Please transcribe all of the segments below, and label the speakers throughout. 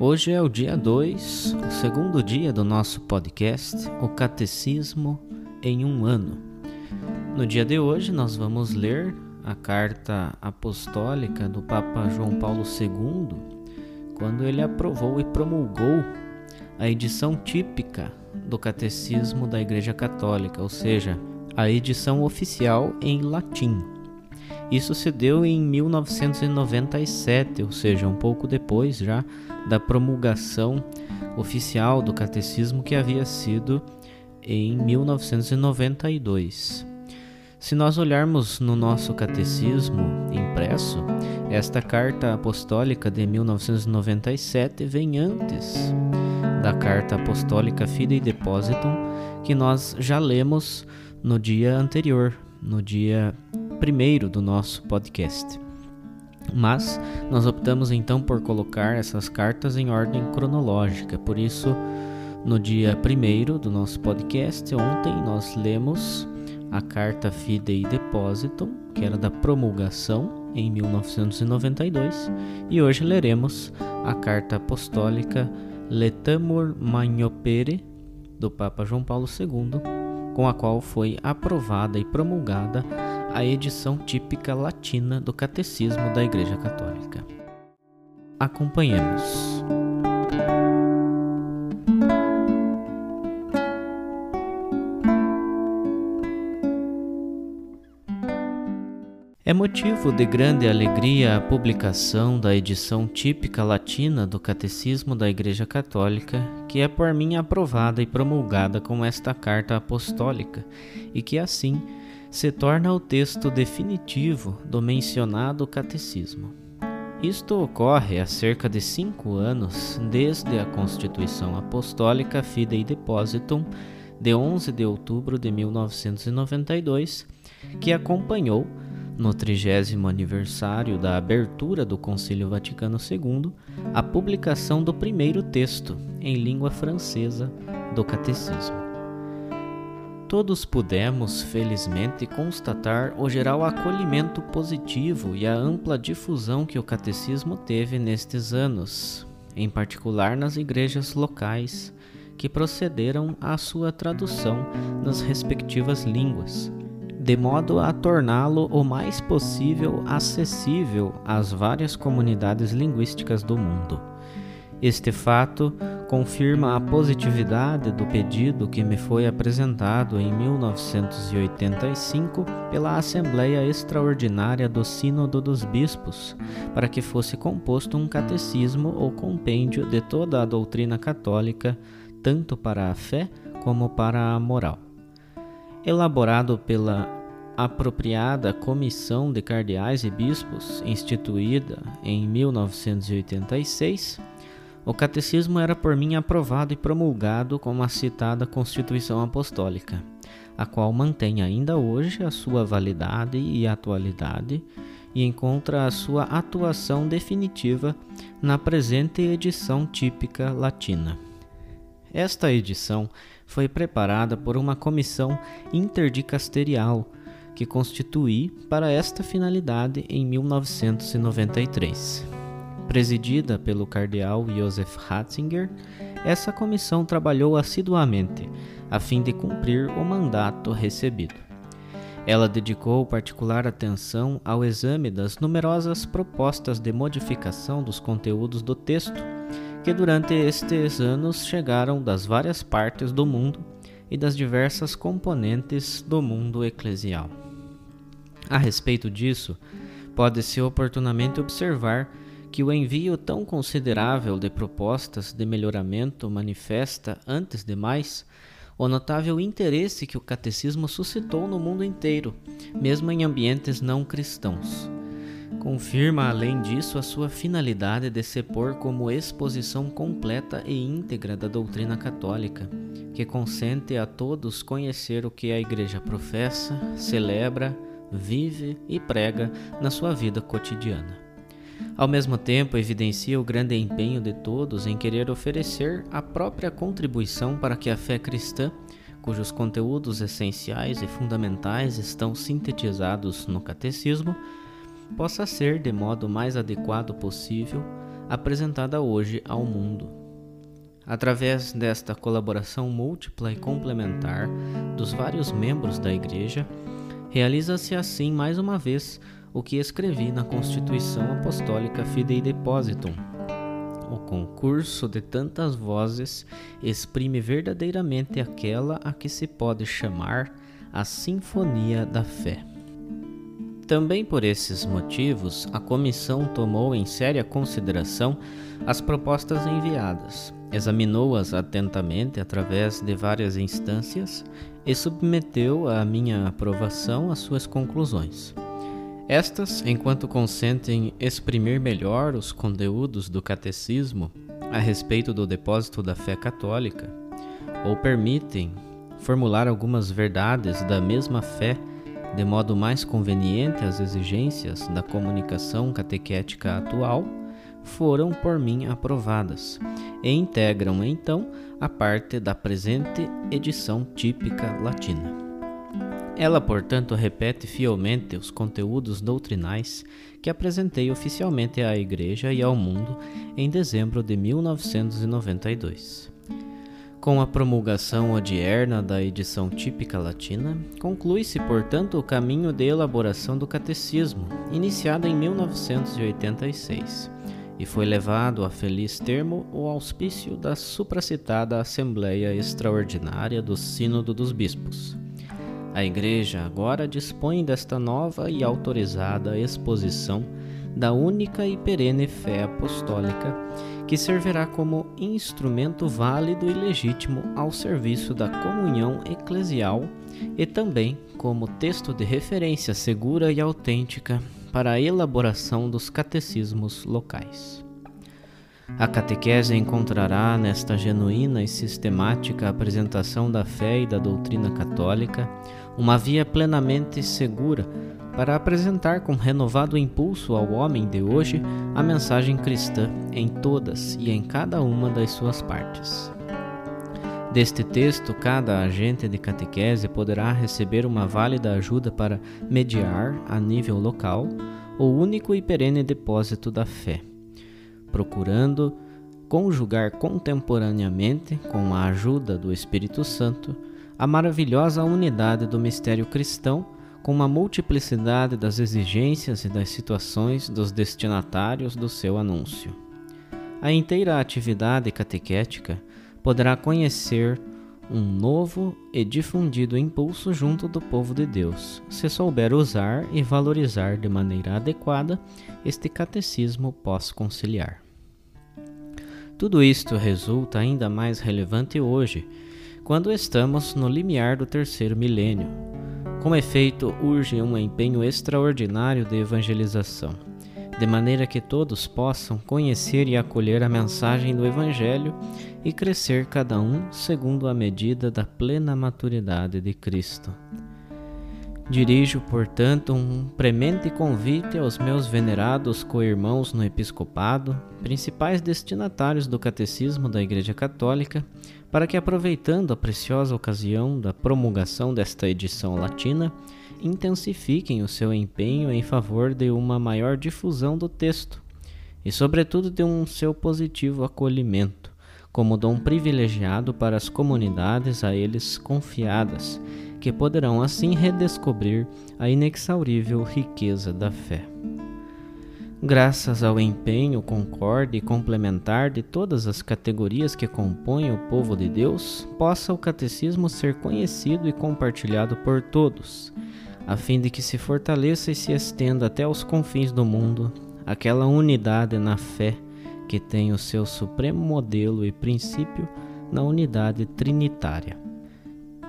Speaker 1: Hoje é o dia 2, o segundo dia do nosso podcast, O Catecismo em um Ano. No dia de hoje, nós vamos ler a carta apostólica do Papa João Paulo II, quando ele aprovou e promulgou a edição típica do Catecismo da Igreja Católica, ou seja, a edição oficial em latim. Isso se deu em 1997, ou seja, um pouco depois já da promulgação oficial do catecismo que havia sido em 1992. Se nós olharmos no nosso catecismo impresso, esta carta apostólica de 1997 vem antes da carta apostólica Fidei Depositum, que nós já lemos no dia anterior, no dia primeiro do nosso podcast. Mas nós optamos então por colocar essas cartas em ordem cronológica, por isso, no dia primeiro do nosso podcast, ontem nós lemos a carta Fidei Depositum, que era da promulgação em 1992, e hoje leremos a carta apostólica Letamur Magnopere do Papa João Paulo II, com a qual foi aprovada e promulgada a edição típica latina do Catecismo da Igreja Católica. Acompanhemos. É motivo de grande alegria a publicação da edição típica latina do Catecismo da Igreja Católica, que é por mim aprovada e promulgada com esta carta apostólica, e que assim se torna o texto definitivo do mencionado catecismo. Isto ocorre há cerca de cinco anos desde a Constituição Apostólica Fidei Depositum de 11 de outubro de 1992, que acompanhou, no trigésimo aniversário da abertura do Concílio Vaticano II, a publicação do primeiro texto em língua francesa do Catecismo. Todos pudemos, felizmente, constatar o geral acolhimento positivo e a ampla difusão que o catecismo teve nestes anos, em particular nas igrejas locais, que procederam à sua tradução nas respectivas línguas, de modo a torná-lo o mais possível acessível às várias comunidades linguísticas do mundo. Este fato confirma a positividade do pedido que me foi apresentado em 1985 pela Assembleia Extraordinária do Sínodo dos Bispos, para que fosse composto um catecismo ou compêndio de toda a doutrina católica, tanto para a fé como para a moral. Elaborado pela apropriada Comissão de Cardeais e Bispos, instituída em 1986, o catecismo era por mim aprovado e promulgado como a citada Constituição Apostólica, a qual mantém ainda hoje a sua validade e atualidade e encontra a sua atuação definitiva na presente edição típica latina. Esta edição foi preparada por uma comissão interdicasterial que constituí para esta finalidade em 1993. Presidida pelo cardeal Josef Ratzinger, essa comissão trabalhou assiduamente a fim de cumprir o mandato recebido. Ela dedicou particular atenção ao exame das numerosas propostas de modificação dos conteúdos do texto, que durante estes anos chegaram das várias partes do mundo e das diversas componentes do mundo eclesial. A respeito disso, pode-se oportunamente observar que o envio tão considerável de propostas de melhoramento manifesta, antes de mais, o notável interesse que o catecismo suscitou no mundo inteiro, mesmo em ambientes não cristãos. Confirma, além disso, a sua finalidade de se pôr como exposição completa e íntegra da doutrina católica, que consente a todos conhecer o que a Igreja professa, celebra, vive e prega na sua vida cotidiana. Ao mesmo tempo, evidencia o grande empenho de todos em querer oferecer a própria contribuição para que a fé cristã, cujos conteúdos essenciais e fundamentais estão sintetizados no catecismo, possa ser, de modo mais adequado possível, apresentada hoje ao mundo. Através desta colaboração múltipla e complementar dos vários membros da Igreja, realiza-se assim mais uma vez o que escrevi na Constituição Apostólica Fidei Depositum. O concurso de tantas vozes exprime verdadeiramente aquela a que se pode chamar a Sinfonia da Fé. Também por esses motivos, a comissão tomou em séria consideração as propostas enviadas, examinou-as atentamente através de várias instâncias e submeteu à minha aprovação as suas conclusões. Estas, enquanto consentem exprimir melhor os conteúdos do catecismo a respeito do depósito da fé católica, ou permitem formular algumas verdades da mesma fé de modo mais conveniente às exigências da comunicação catequética atual, foram por mim aprovadas e integram então a parte da presente edição típica latina. Ela, portanto, repete fielmente os conteúdos doutrinais que apresentei oficialmente à Igreja e ao mundo em dezembro de 1992. Com a promulgação odierna da edição típica latina, conclui-se, portanto, o caminho de elaboração do catecismo, iniciado em 1986, e foi levado a feliz termo o auspício da supracitada Assembleia Extraordinária do Sínodo dos Bispos. A Igreja agora dispõe desta nova e autorizada exposição da única e perene fé apostólica que servirá como instrumento válido e legítimo ao serviço da comunhão eclesial e também como texto de referência segura e autêntica para a elaboração dos catecismos locais. A catequese encontrará nesta genuína e sistemática apresentação da fé e da doutrina católica uma via plenamente segura para apresentar com renovado impulso ao homem de hoje a mensagem cristã em todas e em cada uma das suas partes. Deste texto, cada agente de catequese poderá receber uma válida ajuda para mediar, a nível local, o único e perene depósito da fé, procurando conjugar contemporaneamente, com a ajuda do Espírito Santo, a maravilhosa unidade do mistério cristão com uma multiplicidade das exigências e das situações dos destinatários do seu anúncio. A inteira atividade catequética poderá conhecer um novo e difundido impulso junto do povo de Deus, se souber usar e valorizar de maneira adequada este catecismo pós-conciliar. Tudo isto resulta ainda mais relevante hoje, quando estamos no limiar do terceiro milênio, com efeito, urge um empenho extraordinário de evangelização, de maneira que todos possam conhecer e acolher a mensagem do Evangelho e crescer cada um segundo a medida da plena maturidade de Cristo. Dirijo, portanto, um premente convite aos meus venerados co-irmãos no episcopado, principais destinatários do catecismo da Igreja Católica, para que, aproveitando a preciosa ocasião da promulgação desta edição latina, intensifiquem o seu empenho em favor de uma maior difusão do texto e, sobretudo, de um seu positivo acolhimento, como dom privilegiado para as comunidades a eles confiadas, que poderão assim redescobrir a inexaurível riqueza da fé. Graças ao empenho concorde e complementar de todas as categorias que compõem o povo de Deus, possa o catecismo ser conhecido e compartilhado por todos, a fim de que se fortaleça e se estenda até os confins do mundo aquela unidade na fé que tem o seu supremo modelo e princípio na unidade trinitária.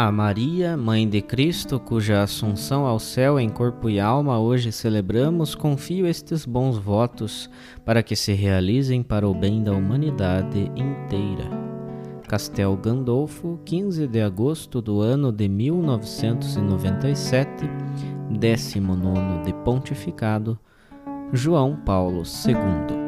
Speaker 1: A Maria, Mãe de Cristo, cuja assunção ao céu em corpo e alma hoje celebramos, confio estes bons votos para que se realizem para o bem da humanidade inteira. Castel Gandolfo, 15 de agosto do ano de 1997, 19 de pontificado, João Paulo II.